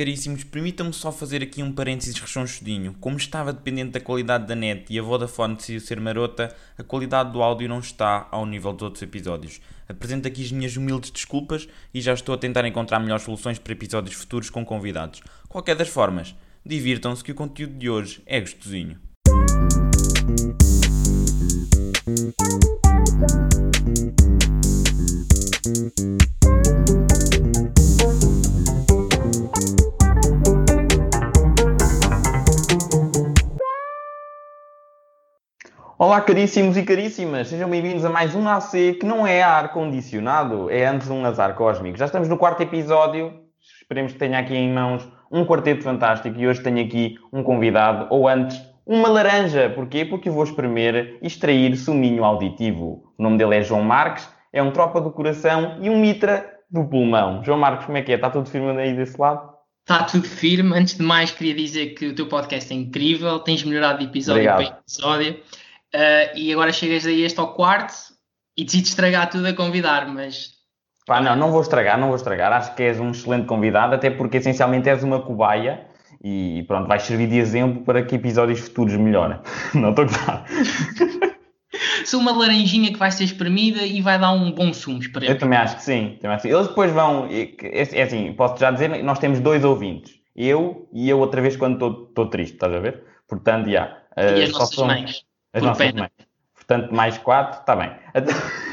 Caríssimos, permitam-me só fazer aqui um parênteses rechonchudinho. Como estava dependente da qualidade da net e a Vodafone decidiu ser marota, a qualidade do áudio não está ao nível dos outros episódios. Apresento aqui as minhas humildes desculpas e já estou a tentar encontrar melhores soluções para episódios futuros com convidados. Qualquer das formas, divirtam-se que o conteúdo de hoje é gostosinho. Olá, caríssimos e caríssimas, sejam bem-vindos a mais um AC que não é ar-condicionado, é antes um azar cósmico. Já estamos no quarto episódio, esperemos que tenha aqui em mãos um quarteto fantástico e hoje tenho aqui um convidado, ou antes, uma laranja. Porquê? Porque eu vou espremer e extrair suminho auditivo. O nome dele é João Marques, é um tropa do coração e um mitra do pulmão. João Marques, como é que é? Está tudo firme aí desse lado? Está tudo firme. Antes de mais, queria dizer que o teu podcast é incrível, tens melhorado de episódio para episódio. Uh, e agora chegas aí este ao quarto e decides estragar tudo a convidar, mas Pá, não, não vou estragar, não vou estragar. Acho que és um excelente convidado, até porque essencialmente és uma cobaia e pronto, vais servir de exemplo para que episódios futuros melhorem. Não estou a gozar. sou uma laranjinha que vai ser espremida e vai dar um bom sumo, Eu esperemos. também acho que sim. Também acho que sim. Eles depois vão. É é assim, posso já dizer, nós temos dois ouvintes. Eu e eu outra vez quando estou- triste, estás a ver? Portanto, já. E eh, as só nossas somos- mães. As por nossas pena. mães. Portanto, mais quatro, está bem.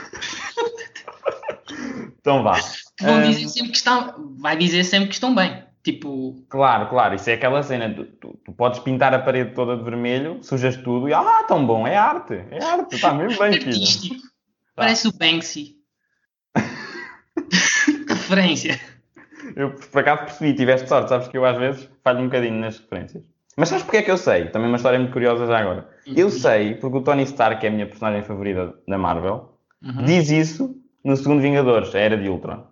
Então vá. Vão dizer sempre que estão, vai dizer sempre que estão bem. Tipo, Claro, claro, isso é aquela cena. Tu, tu- tu podes pintar a parede toda de vermelho, sujas tudo e ah, tão bom, é arte, é arte, está mesmo bem, filho. artístico. Parece o Banksy. Referência. Eu por acaso percebi, tiveste sorte, sabes que eu às vezes falho um bocadinho nas referências. Mas sabes porque é que eu sei? Também uma história muito curiosa já agora. Eu sei porque o Tony Stark, que é a minha personagem favorita da Marvel, Uhum. diz isso no segundo Vingadores, a Era de Ultron.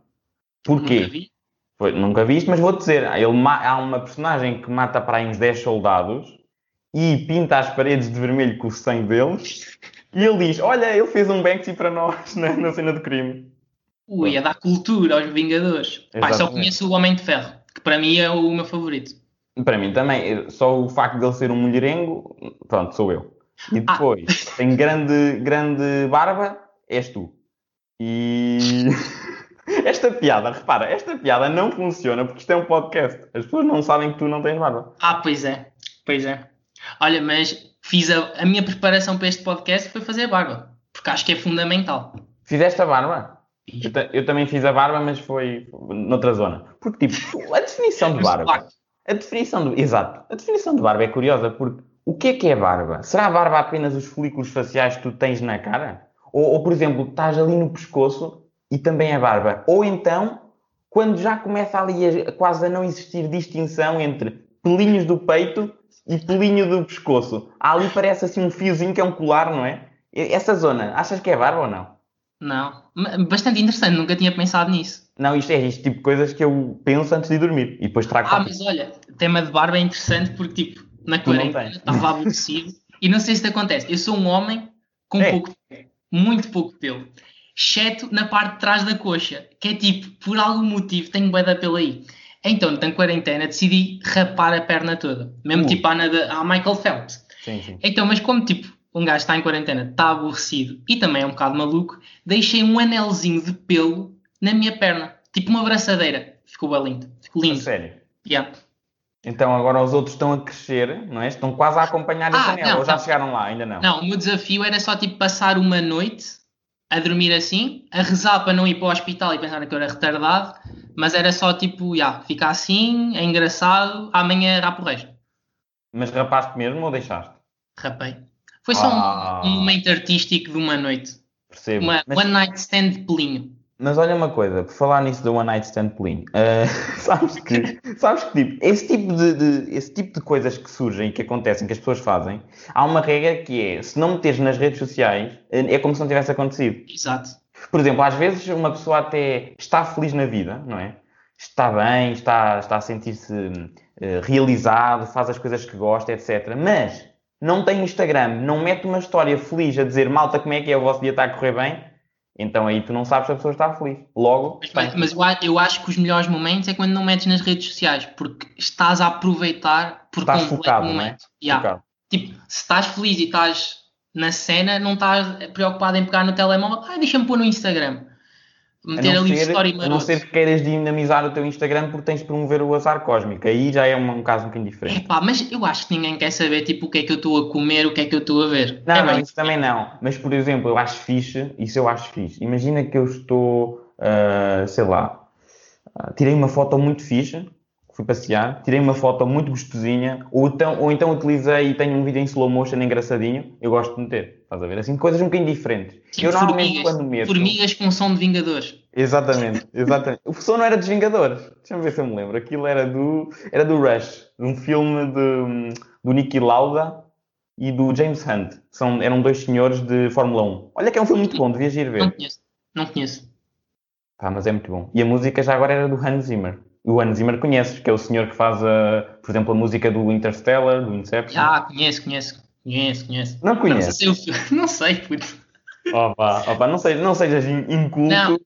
Porquê? Nunca vi. Foi, nunca viste, mas vou dizer, ele há uma personagem que mata para aí uns 10 soldados e pinta as paredes de vermelho com o sangue deles e ele diz, olha, ele fez um Banksy para nós na, na cena do crime. Ui, a dar cultura aos Vingadores. Pá, só conheço o Homem de Ferro, que para mim é o meu favorito. Para mim também, só o facto de ele ser um mulherengo, pronto, sou eu. E Ah. depois, tem grande, grande barba, és tu. E esta piada, repara, esta piada não funciona porque isto é um podcast. As pessoas não sabem que tu não tens barba. Ah, pois é, pois é. Olha, mas fiz a, a minha preparação para este podcast foi fazer barba, porque acho que é fundamental. Fizeste a barba? Eu, eu também fiz a barba, mas foi noutra zona. Porque, tipo, a definição de barba. A definição de. Exato. A definição de barba é curiosa, porque o que é que é barba? Será a barba apenas os folículos faciais que tu tens na cara? Ou, ou, por exemplo, estás ali no pescoço e também é barba? Ou então, quando já começa ali a, quase a não existir distinção entre pelinhos do peito e pelinho do pescoço. Ali parece assim um fiozinho que é um colar, não é? Essa zona, achas que é barba ou não? Não, bastante interessante, nunca tinha pensado nisso. Não, isto é este tipo coisas que eu penso antes de dormir e depois trago Ah, para mas olha, o tema de barba é interessante porque, tipo, na quarentena estava aborrecido e não sei se te acontece. Eu sou um homem com É. pouco muito pouco pelo, exceto na parte de trás da coxa, que é tipo, por algum motivo tenho bué de pelo aí. Então, na quarentena, decidi rapar a perna toda, mesmo Uh. tipo à, nada- à Michael Phelps. Sim, sim. Então, mas como tipo, um gajo está em quarentena, está aborrecido e também é um bocado maluco, deixei um anelzinho de pelo na minha perna, tipo uma braçadeira. Ficou bem lindo. Ficou A lindo. sério. Yeah. Então agora os outros estão a crescer, não é? Estão quase a acompanhar a Ah, janela. não, Ou já não. chegaram lá? Ainda não. Não, o meu desafio era só tipo passar uma noite a dormir assim, a rezar para não ir para o hospital e pensar que eu era retardado, mas era só tipo, já, ficar assim, é engraçado, amanhã rapo o resto. Mas rapaste mesmo ou deixaste? Rapei. Foi só um- Ah. um, momento artístico de uma noite. Percebo. Uma Mas, one night stand de pelinho. Mas olha uma coisa, por falar nisso do One Night Stand Pelinho, eh, sabes que, sabes que tipo, esse, tipo de, de- esse tipo de coisas que surgem que acontecem, que as pessoas fazem, há uma regra que é, se não meteres nas redes sociais, eh, é como se não tivesse acontecido. Exato. Por exemplo, às vezes uma pessoa até está feliz na vida, não é? Está bem, está, está a sentir-se eh, realizado, faz as coisas que gosta, etc. Mas não tem Instagram, não mete uma história feliz a dizer malta como é que é, o vosso dia está a correr bem. Então aí tu não sabes se a pessoa está feliz. Logo, mas, mas eu, eu, acho que os melhores momentos é quando não metes nas redes sociais, porque estás a aproveitar por estás completo focado, o momento. É? yeah. focado. Tipo, se estás feliz e estás na cena, não estás preocupado em pegar no telemóvel, ah, deixa-me pôr no Instagram. Meter ali ser, story maroto. A não ser que queiras dinamizar o teu Instagram porque tens de promover o azar cósmico. Aí já é um, um caso um bocadinho diferente. Epá, mas eu acho que ninguém quer saber tipo, o que é que eu estou a comer, o que é que eu estou a ver. Não, é não, isso também não. Mas, por exemplo, eu acho fixe, isso eu acho fixe. Imagina que eu estou, uh, sei lá, uh, tirei uma foto muito fixe fui passear, tirei uma foto muito gostosinha, ou então, ou então utilizei e tenho um vídeo em slow motion engraçadinho, eu gosto de meter, estás a ver? Assim, coisas um bocadinho diferentes. Tipo eu normalmente formigas, quando meto... Formigas com som de Vingadores. Exatamente, exatamente. o som não era dos Vingadores, deixa-me ver se eu me lembro, aquilo era do, era do Rush, de um filme de, do Nicky Lauda e do James Hunt, São, eram dois senhores de Fórmula 1. Olha que é um filme muito bom, devias ir ver. Não conheço, não conheço. Ah, mas é muito bom. E a música já agora era do Hans Zimmer o Hans Zimmer conheces, que é o senhor que faz, a, por exemplo, a música do Interstellar, do Inception. Ah, conheço, conheço, conheço, conheço. Não conheces? Não sei, não sei puto. Opa, opa, não, sei, não sejas inculto. Não.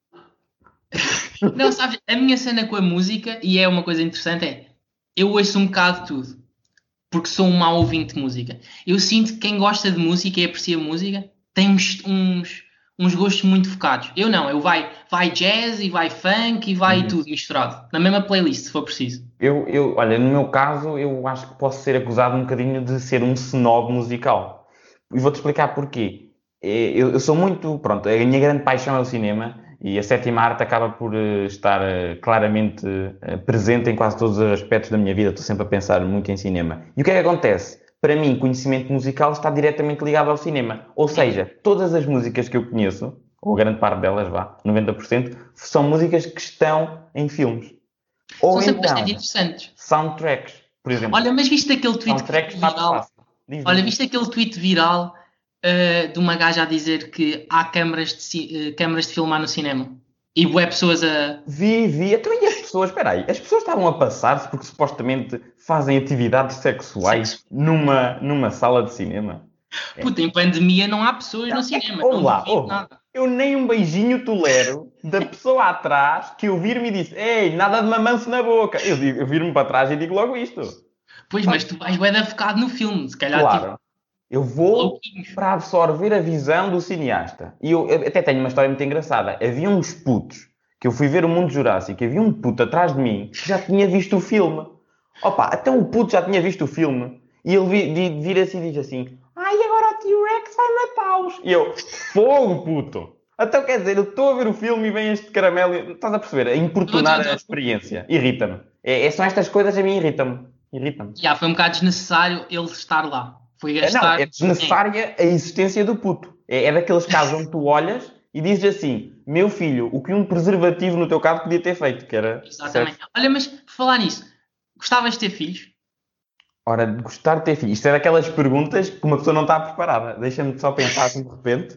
não, sabes, a minha cena com a música, e é uma coisa interessante, é eu ouço um bocado de tudo. Porque sou um mau ouvinte de música. Eu sinto que quem gosta de música e aprecia música tem uns, uns uns gostos muito focados. Eu não, eu vai, vai jazz e vai funk e vai uhum. tudo misturado, na mesma playlist, se for preciso. Eu, eu, olha, no meu caso, eu acho que posso ser acusado um bocadinho de ser um snob musical. E vou-te explicar porquê. É, eu, eu, sou muito, pronto, a minha grande paixão é o cinema e a sétima arte acaba por uh, estar uh, claramente uh, presente em quase todos os aspectos da minha vida. Estou sempre a pensar muito em cinema. E o que é que acontece? Para mim, conhecimento musical está diretamente ligado ao cinema. Ou seja, todas as músicas que eu conheço, ou grande parte delas, vá, 90%, são músicas que estão em filmes. Ou são sempre então, bastante interessantes. Soundtracks, por exemplo. Olha, mas viste aquele tweet viral? Olha, viste aquele tweet viral uh, de uma gaja a dizer que há câmaras de, uh, câmaras de filmar no cinema? E web pessoas a. Vi, vi. Então, e as pessoas, espera aí, as pessoas estavam a passar-se porque supostamente fazem atividades sexuais Sexo. numa, numa sala de cinema. É. Puta, em pandemia não há pessoas no cinema. Vamos lá, eu nem um beijinho tolero da pessoa atrás que eu vir-me e disse: Ei, nada de mamanço na boca. Eu, eu viro-me para trás e digo logo isto. Pois, mas tu vais bem focado no filme, se calhar. Claro. Tipo, eu vou para absorver a visão do cineasta. E eu, eu, até tenho uma história muito engraçada. Havia uns putos que eu fui ver o Mundo Jurássico, havia um puto atrás de mim que já tinha visto o filme. Opa, até o puto já tinha visto o filme. E ele vira-se e diz assim: Ai, agora o T-Rex vai matá-los. E eu: Fogo, puto! Então quer dizer, eu estou a ver o filme e vem este caramelo. Estás a perceber? A importunar a experiência. Irrita-me. É, é, são estas coisas a mim irritam-me. Irritam-me. Já foi um bocado desnecessário ele estar lá. Foi é, gastar. Não, é desnecessária a existência do puto. É, é daqueles casos onde tu olhas e dizes assim: Meu filho, o que um preservativo no teu caso podia ter feito, que era. Exatamente. Certo? Olha, mas por falar nisso, gostavas de ter filhos? Ora, gostar de ter filhos. Isto é daquelas perguntas que uma pessoa não está preparada. Deixa-me só pensar assim de repente.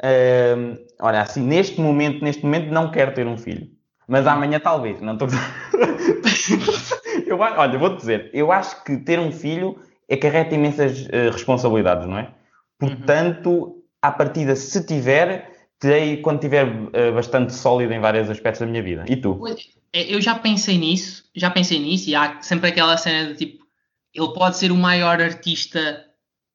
Uh, olha, assim, neste momento, neste momento não quero ter um filho. Mas amanhã talvez, não estou. eu, olha, vou-te dizer, eu acho que ter um filho acarreta imensas uh, responsabilidades, não é? Portanto, uhum. à partida, se tiver, terei quando tiver uh, bastante sólido em vários aspectos da minha vida. E tu? É, eu já pensei nisso, já pensei nisso, e há sempre aquela cena de tipo, ele pode ser o maior artista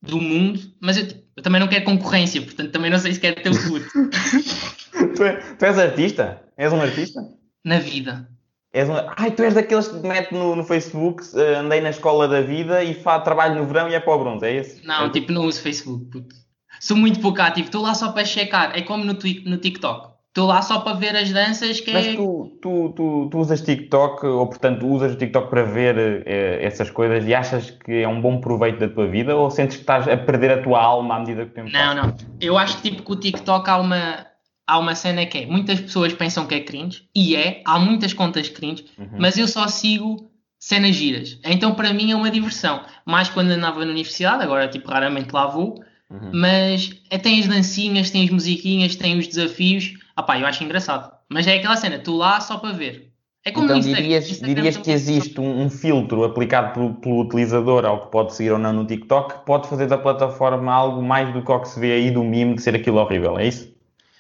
do mundo, mas eu, eu também não quero concorrência, portanto também não sei se quero ter o tu, é, tu és artista? És um artista? Na vida. És um... Ai, tu és daqueles que mete no, no Facebook, uh, andei na escola da vida e fa... trabalho no verão e é para o bronze, é esse? Não, é tipo, não uso Facebook, puto. Sou muito pouco ativo, estou lá só para checar, é como no, no TikTok. Estou lá só para ver as danças que Mas é... tu, tu, tu, tu, usas TikTok, ou portanto usas o TikTok para ver eh, essas coisas e achas que é um bom proveito da tua vida ou sentes que estás a perder a tua alma à medida que o tempo Não, não. Eu acho que tipo que o TikTok há uma, há uma cena que é, muitas pessoas pensam que é cringe, e é, há muitas contas cringe, uhum. mas eu só sigo cenas giras. Então para mim é uma diversão. Mais quando andava na universidade, agora tipo raramente lá vou, uhum. mas é, tem as dancinhas, tem as musiquinhas, tem os desafios. Ah pá, eu acho engraçado. Mas é aquela cena, tu lá só para ver. É como então Instagram. dirias, Instagram dirias que existe um, um, filtro aplicado pelo, pelo, utilizador ao que pode seguir ou não no TikTok que pode fazer da plataforma algo mais do que o que se vê aí do mime de ser aquilo horrível, é isso?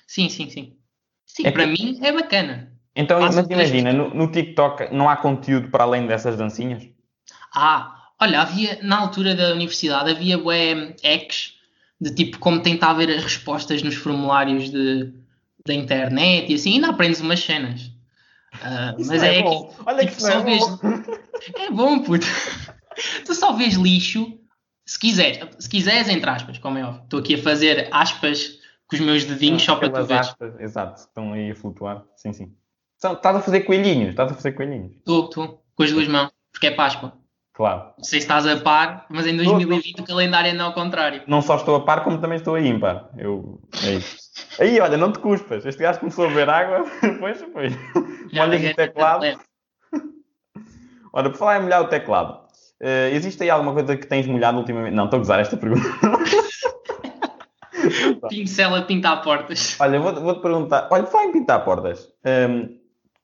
Sim, sim, sim. Sim, É para que- mim é bacana. Então, Faço mas imagina, no, no TikTok não há conteúdo para além dessas dancinhas? Ah, olha, havia, na altura da universidade, havia bué ex de tipo como tentar ver as respostas nos formulários de, da internet e assim, ainda aprendes umas cenas. Isso mas não é, bom. que Olha que tipo, não só é vês. bom. É bom, puto. tu só vês lixo se quiseres, se quiseres, entre aspas, como é óbvio. Estou aqui a fazer aspas com os meus dedinhos só para tu aspas, exato, estão aí a flutuar. Sim, sim. São- Estás a fazer coelhinhos, estás a fazer coelhinhos. Estou, estou, com as duas mãos, porque é Páscoa. Claro. Não sei se estás a par, mas em 2020 o calendário anda ao contrário. Não só estou a par, como também estou a ímpar. Eu... É isso. Aí, olha, não te cuspas. Este gajo começou a beber água, depois foi. Molhas o teclado. tanto Olha, por falar em molhar o teclado, eh, existe aí alguma coisa que tens molhado ultimamente? Não, estou a gozar esta pergunta. Pincela pintar portas. Olha, vou- vou-te perguntar. Olha, fala em pintar portas. Hum,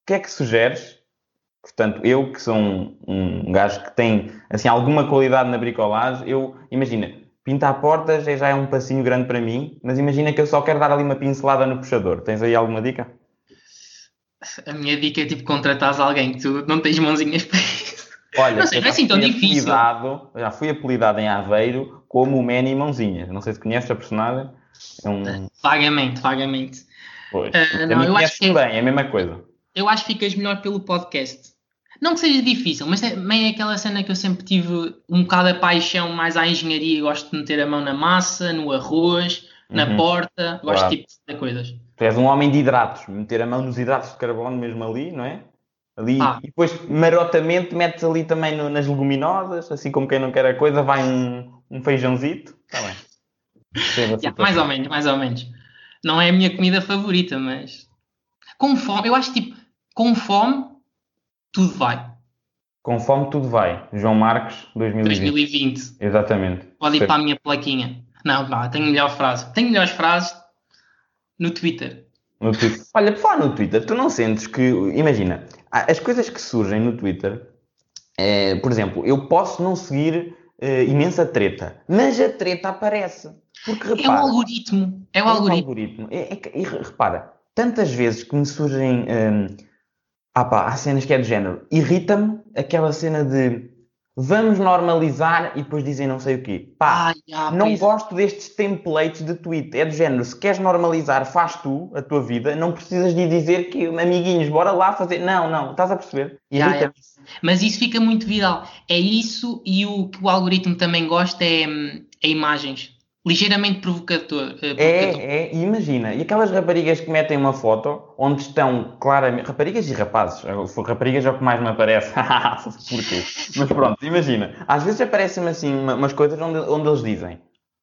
O que é que sugeres? Portanto, eu que sou um, um gajo que tem assim, alguma qualidade na bricolagem, eu imagina, pintar portas é- já é um passinho grande para mim, mas imagina que eu só quero dar ali uma pincelada no puxador. Tens aí alguma dica? A minha dica é tipo contratares alguém que tu não tens mãozinhas para. Olha, Não sei, não é já assim tão fui difícil. apelidado- já fui apelidado em Aveiro como o Manny Mãozinhas. Não sei se conheces a personagem. É um. Vagamente, vagamente. Pois. Também não, eu acho que é- bem, é a mesma coisa. Eu acho que ficas melhor pelo podcast. Não que seja difícil, mas também é aquela cena que eu sempre tive um bocado a paixão mais à engenharia. Gosto de meter a mão na massa, no arroz, na Uhum. porta. Gosto Claro. tipo de coisas. Tu és um homem de hidratos, meter a mão nos hidratos de carbono mesmo ali, não é? Ali, Ah. e depois marotamente metes ali também no- nas leguminosas, assim como quem não quer a coisa, vai um, um feijãozito. Está bem. Yeah, mais ou menos, mais ou menos. Não é a minha comida favorita, mas com fome, eu acho tipo, com fome, tudo vai. Com fome tudo vai. João Marcos, 2020. 2020. Exatamente. Pode ir para a minha plaquinha. Não, vá, tenho melhor frase. Tenho melhores frases no Twitter. No Twitter. Olha, por falar no Twitter, tu não sentes que, imagina, as coisas que surgem no Twitter, é, por exemplo, eu posso não seguir eh, imensa treta, mas a treta aparece. Porque É repara, algoritmo. É É um algoritmo. algoritmo. É- é que- e re- repara, tantas vezes que me surgem. hum, ah pá, há cenas que é do género. Irrita-me aquela cena de vamos normalizar e depois dizem não sei o quê. Pá, Ai, ah, não pois- gosto destes templates de tweet. É do género, se queres normalizar, faz tu a tua vida, não precisas de dizer que amiguinhos, bora lá fazer. Não, não, estás a perceber? Irrita-me. Mas isso fica muito viral. É isso e o que o algoritmo também gosta é, hum, é imagens. Ligeiramente provocador. eh, provocador. É, é, imagina, e aquelas raparigas que metem uma foto onde estão claramente. Raparigas e rapazes, eu- raparigas é o que mais me aparece. Porquê? Mas pronto, imagina, às vezes aparecem-me assim uma- umas coisas onde, onde eles dizem: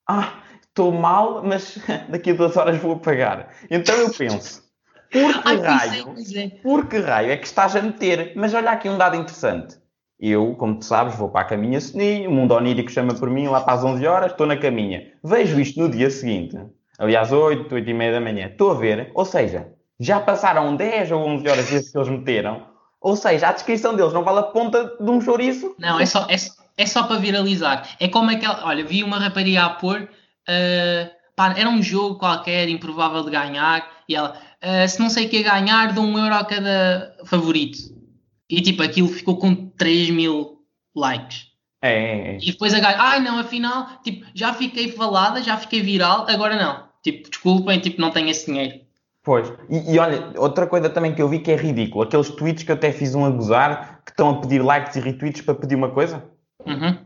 Ah, estou mal, mas daqui a duas horas vou apagar. Então eu penso: Por que Ai, pois é, raio? pois é. Por que raio é que estás a meter? Mas olha aqui um dado interessante. Eu, como tu sabes, vou para a caminha soninho, o mundo onírico chama por mim lá para as 11 horas, estou na caminha. Vejo isto no dia seguinte, ali às 8, 8 e meia da manhã. Estou a ver, ou seja, já passaram 10 ou 11 horas desde que eles meteram, ou seja, a descrição deles não vale a ponta de um chouriço. Não, é só, é, é só para viralizar. É como aquela. Olha, vi uma rapariga a pôr. ah, pá, era um jogo qualquer, improvável de ganhar. E ela, ah, se não sei o que ganhar, dou um euro a cada favorito. E tipo, aquilo ficou com 3 mil likes. É, é, é. E depois a gaja, ai não, afinal, tipo, já fiquei falada, já fiquei viral, agora não. Tipo, desculpem, tipo, não tenho esse dinheiro. Pois, e, e olha, outra coisa também que eu vi que é ridículo, aqueles tweets que eu até fiz um a gozar, que estão a pedir likes e retweets para pedir uma coisa. Uhum.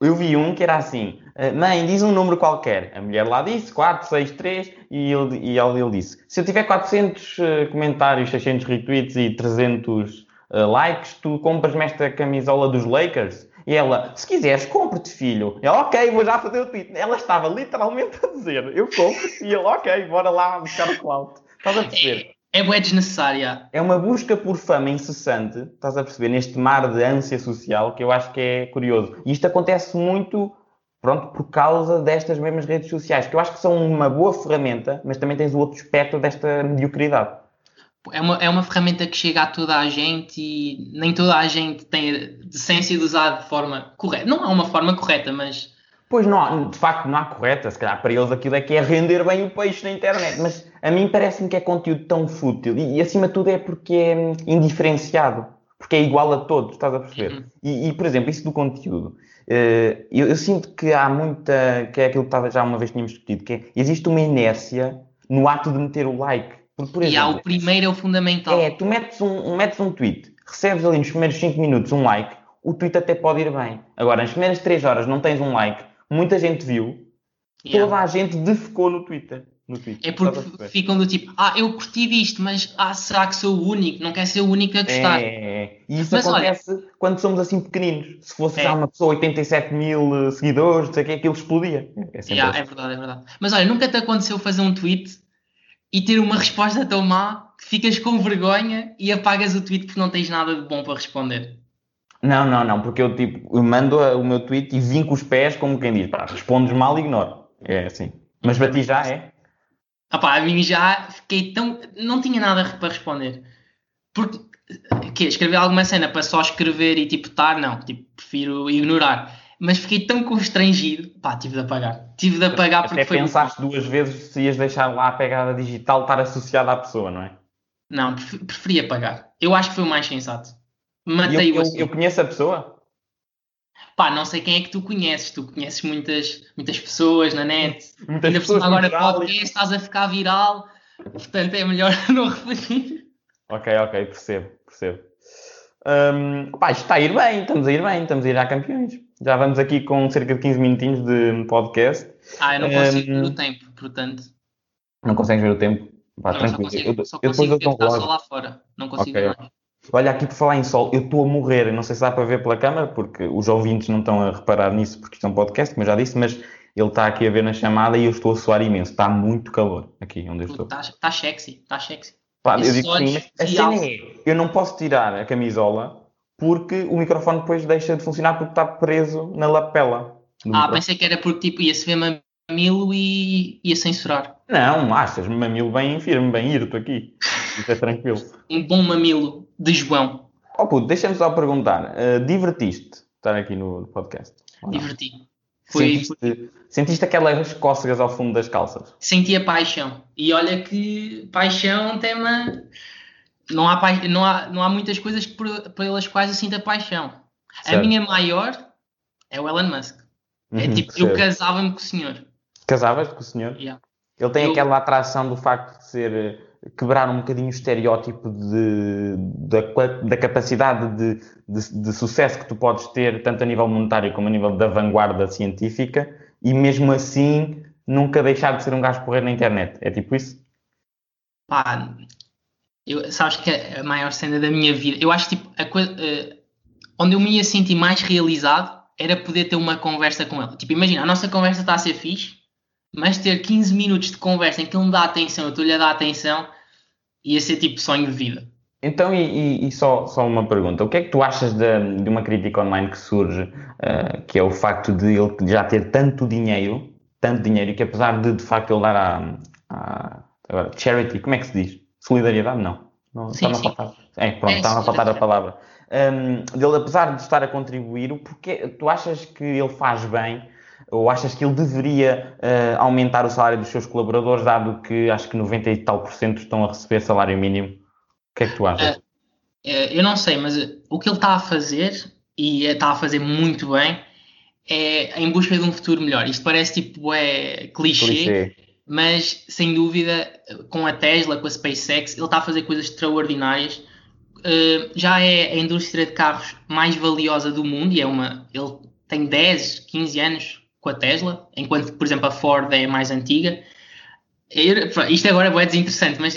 Eu vi um que era assim: "Ah, Mãe, diz um número qualquer. A mulher lá disse 4, 6, 3 e ele, e ele, ele disse: Se eu tiver 400 eh, comentários, 600 retweets e 300 eh, likes, tu compras-me esta camisola dos Lakers? E ela: Se quiseres, compre-te, filho. Ela: Ok, vou já fazer o tweet. Ela estava literalmente a dizer: Eu compro e ele: Ok, bora lá buscar o clout. Estás a perceber? É bué desnecessária. É uma busca por fama incessante, estás a perceber, neste mar de ânsia social, que eu acho que é curioso. E isto acontece muito, pronto, por causa destas mesmas redes sociais, que eu acho que são uma boa ferramenta, mas também tens o outro espectro desta mediocridade. É uma, é uma ferramenta que chega a toda a gente e nem toda a gente tem a decência de usar de forma correta. Não é uma forma correta, mas Pois não, há- de facto não há correta, se calhar para eles aquilo é que é render bem o peixe na internet, mas a mim parece-me que é conteúdo tão fútil e, e, acima de tudo é porque é indiferenciado, porque é igual a todos, estás a perceber? Uhum. E, e, por exemplo, isso do conteúdo, eh, eu, eu sinto que há muita, que é aquilo que já uma vez tínhamos discutido, que é, existe uma inércia no ato de meter o like. Porque, por E há exemplo, o primeiro é o fundamental. é, tu metes um, metes um tweet, recebes ali nos primeiros 5 minutos um like, o tweet até pode ir bem. Agora, nas primeiras 3 horas não tens um like, muita gente viu, Yeah. toda a gente defecou no Twitter. No Twitter. É porque ficam do tipo, ah, eu curti disto, mas ah, será que sou o único? Não quer ser o único a gostar. É, é. E isso Mas olha- acontece quando somos assim pequeninos. Se fosse É. já uma pessoa 87 mil eh, seguidores, não sei o que, aquilo explodia. É sempre Yeah, assim. é verdade, é verdade. Mas olha, nunca te aconteceu fazer um tweet e ter uma resposta tão má que ficas com vergonha e apagas o tweet porque não tens nada de bom para responder. Não, não, não, porque eu tipo, eu mando o meu tweet e vim com os pés, como quem diz, pá, respondes mal, ignoro. É assim. Mas para ti já é? Ah pá, a mim já fiquei tão. Não tinha nada para responder. Porque. Que escrever alguma cena para só escrever e tipo estar, não. Tipo, prefiro ignorar. Mas fiquei tão constrangido. Pá, tive de apagar. Tive de apagar porque Até foi. pensaste duas vezes se ias deixar lá a pegada digital estar associada à pessoa, não é? Não, pref- preferi apagar. Eu acho que foi o mais sensato. E eu, Matei o eu, assunto. eu conheço a pessoa? Pá, não sei quem é que tu conheces. Tu conheces muitas, muitas pessoas na net. Muitas Ainda pessoas agora podcast, estás a ficar viral. Portanto, é melhor não repetir. Ok, ok, percebo, percebo. Hum, pá, isto está a ir bem, estamos a ir bem, estamos a ir a campeões. Já vamos aqui com cerca de 15 minutinhos de podcast. Ah, eu não consigo Hum, ver o tempo, portanto. Não consegues ver o tempo? Pá, não, só tranquilo. consigo, Eu, só eu depois consigo eu só lá fora. Não consigo Ok, ver. Olha, aqui por falar em sol, eu estou a morrer. Não sei se dá para ver pela câmara, porque os ouvintes não estão a reparar nisso, porque isto é um podcast, como eu já disse, mas ele está aqui a ver na chamada e eu estou a suar imenso. Está muito calor aqui onde eu estou. Está tá sexy, está sexy. Pá, eu digo sim, mas a cena alça. é, eu não posso tirar a camisola porque o microfone depois deixa de funcionar porque está preso na lapela. do Ah, microfone. pensei que era porque tipo, ia-se ver mamilo e ia censurar. Não, achas, mamilo bem firme, bem irto aqui. Isso é tranquilo. Um bom mamilo de João. Oh puto, deixa-me só perguntar, eh, divertiste estar aqui no podcast? Diverti. Foi, Sentiste, sentiste aquelas cócegas ao fundo das calças? senti a paixão. E olha que paixão é um tema. Não há, não há, não há muitas coisas por- pelas quais eu sinto a paixão. A Certo. minha maior é o Elon Musk. É Uhum, tipo, eu casava-me com o senhor. Casavas com o senhor? Yeah. Ele tem Eu- aquela atração do facto de ser eh, quebrar um bocadinho o estereótipo de, da, da capacidade de, de, de sucesso que tu podes ter, tanto a nível monetário como a nível da vanguarda científica, e mesmo assim nunca deixar de ser um gajo porreiro na internet. É tipo isso? Pá, eu, sabes que a maior cena da minha vida, eu acho tipo, a coi- eh, onde eu me ia sentir mais realizado era poder ter uma conversa com ele. Tipo, imagina, a nossa conversa está a ser fixe, mas ter 15 minutos de conversa em que ele me dá atenção, eu estou-lhe a dar atenção, ia ser tipo sonho de vida. Então, e, e- e só, só uma pergunta: o que é que tu achas de, de uma crítica online que surge, eh, que é o facto de ele já ter tanto dinheiro, tanto dinheiro, que apesar de de facto ele dar à, à- agora, charity, como é que se diz? Solidariedade? Não. não Sim, está-me a sim. faltar. É, pronto, É, está-me a faltar a palavra. Hum, dele, apesar de estar a contribuir, o porquê, tu achas que ele faz bem? Ou achas que ele deveria eh, aumentar o salário dos seus colaboradores, dado que acho que 90 e tal por cento estão a receber salário mínimo? O que é que tu achas? Eh, Eu não sei, mas eh, o que ele está a fazer, e está a fazer muito bem, é em busca de um futuro melhor. Isto parece tipo é clichê, Clichê. Mas sem dúvida, com a Tesla, com a SpaceX, ele está a fazer coisas extraordinárias. Uh, já é a indústria de carros mais valiosa do mundo e é uma. Ele tem 10, 15 anos com a Tesla, enquanto, por exemplo, a Ford é mais antiga. Eu- isto agora é desinteressante, mas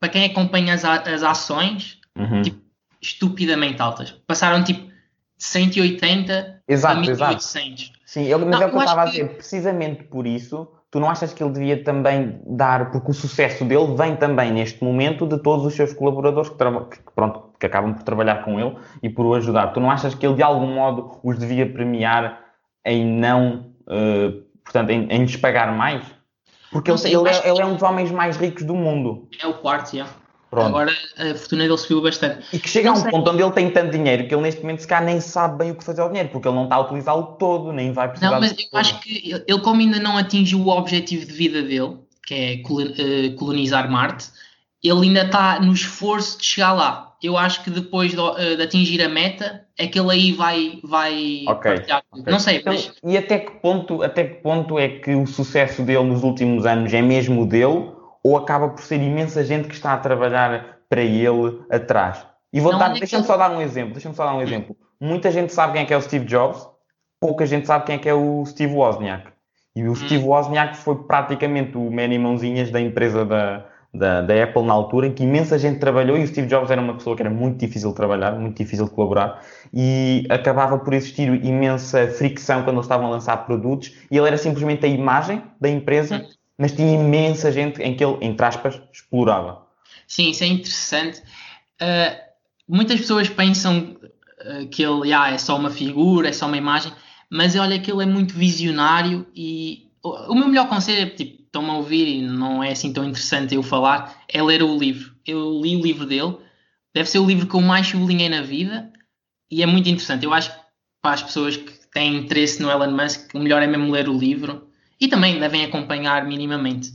para quem acompanha as, a- as ações, Uhum. tipo, estupidamente altas. Passaram tipo de 180 Exato, a exato. 1800. Sim, eu, mas Não, é o que eu estava a que- dizer. Precisamente por isso, tu não achas que ele devia também dar, porque o sucesso dele vem também neste momento de todos os seus colaboradores que, que, pronto, que acabam por trabalhar com ele e por o ajudar. Tu não achas que ele de algum modo os devia premiar em não, eh, portanto, em, em lhes pagar mais? Porque ele, sei, ele é, ele é um dos homens mais ricos do mundo. É o quarto, já. Pronto. Agora a fortuna dele subiu bastante. E que chega não a um sei. ponto onde ele tem tanto dinheiro que ele neste momento se calhar nem sabe bem o que fazer ao dinheiro, porque ele não está a utilizá-lo todo, nem vai precisar. Não, mas eu todo. acho que ele, como ainda não atingiu o objetivo de vida dele, que é eh, colonizar Marte, ele ainda está no esforço de chegar lá. Eu acho que depois de, eh, de atingir a meta, é que ele aí vai, vai okay. partilhar. Okay. Não sei, então, mas... E até que, ponto, até que ponto é que o sucesso dele nos últimos anos é mesmo dele ou acaba por ser imensa gente que está a trabalhar para ele atrás. E vou dar, é deixa-me só dar um exemplo, deixa-me só dar um exemplo. Muita gente sabe quem é que é o Steve Jobs, pouca gente sabe quem é que é o Steve Wozniak. E o hum. Steve Wozniak foi praticamente o man mãozinhas da empresa da, da, da, Apple na altura, em que imensa gente trabalhou e o Steve Jobs era uma pessoa que era muito difícil de trabalhar, muito difícil de colaborar e acabava por existir imensa fricção quando eles estavam a lançar produtos e ele era simplesmente a imagem da empresa hum mas tinha imensa gente em que ele, entre aspas, explorava. Sim, isso é interessante. Uh, muitas pessoas pensam uh, que ele ah, é só uma figura, é só uma imagem, mas olha que ele é muito visionário e o, o meu melhor conselho é, tipo, estão-me a ouvir e não é assim tão interessante eu falar, é ler o livro. Eu li o livro dele, deve ser o livro que eu mais sublinhei na vida e é muito interessante. Eu acho que para as pessoas que têm interesse no Elon Musk, o melhor é mesmo ler o livro e também devem acompanhar minimamente.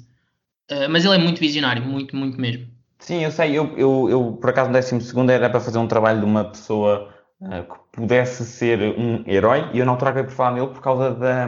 Uh, mas ele é muito visionário, muito, muito mesmo. Sim, eu sei. Eu, eu, eu por acaso, no 12 era para fazer um trabalho de uma pessoa uh, que pudesse ser um herói e eu não trago por falar nele por causa da.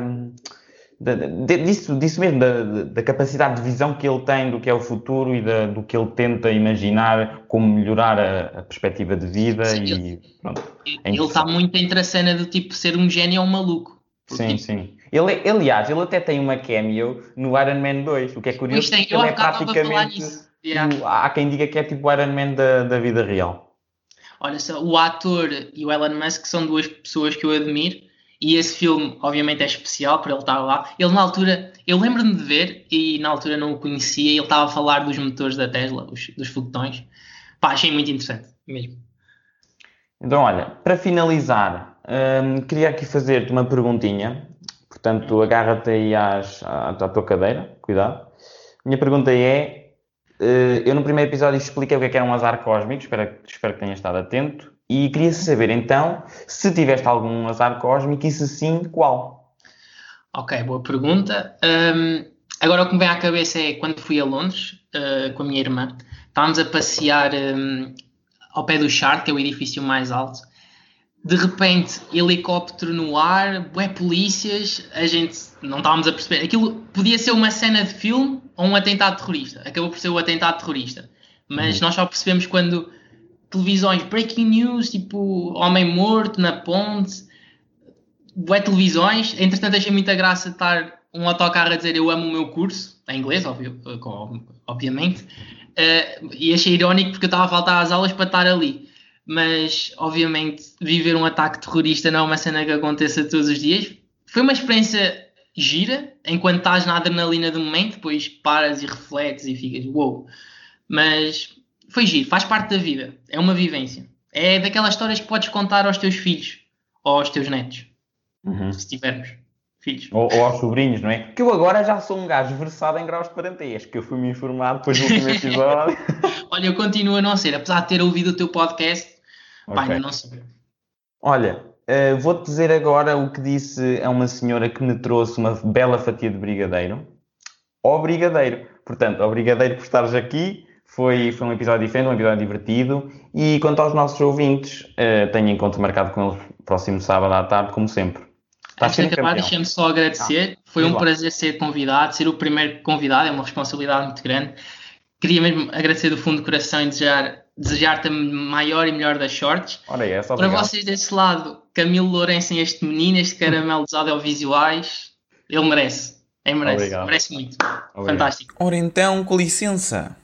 da disso, disso mesmo, da, da, capacidade de visão que ele tem do que é o futuro e da, do que ele tenta imaginar como melhorar a, a perspectiva de vida sim, e ele, pronto. É ele está muito entre a cena do tipo ser um gênio ou um maluco. Sim, tipo, sim. Ele, aliás, ele até tem uma cameo no Iron Man 2, o que é curioso, porque ele é praticamente. Yeah. O, há quem diga que é tipo o Iron Man da, da vida real. Olha só, o ator e o Elon Musk são duas pessoas que eu admiro e esse filme, obviamente, é especial por ele estar lá. Ele, na altura, eu lembro-me de ver e na altura não o conhecia. Ele estava a falar dos motores da Tesla, os, dos foguetões. Pá, achei muito interessante mesmo. Então, olha, para finalizar, hum, queria aqui fazer-te uma perguntinha Portanto, agarra-te aí às, à, à, tua cadeira, cuidado. Minha pergunta é: uh, eu no primeiro episódio expliquei o que, é que era um azar cósmico, espero, espero que tenhas estado atento. E queria saber então se tiveste algum azar cósmico e se sim, qual? Ok, boa pergunta. Um, agora o que me vem à cabeça é quando fui a Londres uh, com a minha irmã, estávamos a passear um, ao pé do Char, que é o edifício mais alto, de repente helicóptero no ar, bué polícias, a gente não estávamos a perceber. Aquilo podia ser uma cena de filme ou um atentado terrorista. Acabou por ser o atentado terrorista. Mas uhum. nós só percebemos quando televisões, breaking news, tipo homem morto na ponte, bué televisões. Entretanto, achei muita graça estar um autocarro a dizer eu amo o meu curso, em inglês, óbvio, obviamente. Uh, e achei irónico porque eu estava a faltar às aulas para estar ali mas obviamente viver um ataque terrorista não é uma cena que aconteça todos os dias. Foi uma experiência gira, enquanto estás na adrenalina do momento, depois paras e refletes e ficas. Wow. Mas foi giro, faz parte da vida, é uma vivência. É daquelas histórias que podes contar aos teus filhos ou aos teus netos, uhum. se tivermos filhos. Ou, ou, aos sobrinhos, não é? Que eu agora já sou um gajo versado em graus de parentesco, que eu fui-me informar depois do último episódio. Olha, eu continuo a não ser, apesar de ter ouvido o teu podcast, Okay. não sei. Olha, uh, vou-te dizer agora o que disse a uma senhora que me trouxe uma bela fatia de brigadeiro. Ó brigadeiro. Portanto, ó brigadeiro por estares aqui. Foi, foi um episódio diferente, um episódio divertido. E quanto aos nossos ouvintes, uh, tenho encontro marcado com eles próximo sábado à tarde, como sempre. Antes de acabar, deixa-me só agradecer. Ah, foi um lá. prazer ser convidado, ser o primeiro convidado, é uma responsabilidade muito grande. Queria mesmo agradecer do fundo do coração e desejar desejar-te a maior e melhor das sortes. Ora, é, Para vocês desse lado, Camilo Lourenço, este menino, este caramelo dos audiovisuais, ele merece. Ele merece. Obrigado. Merece muito. Obrigado. Fantástico. Ora então, com licença.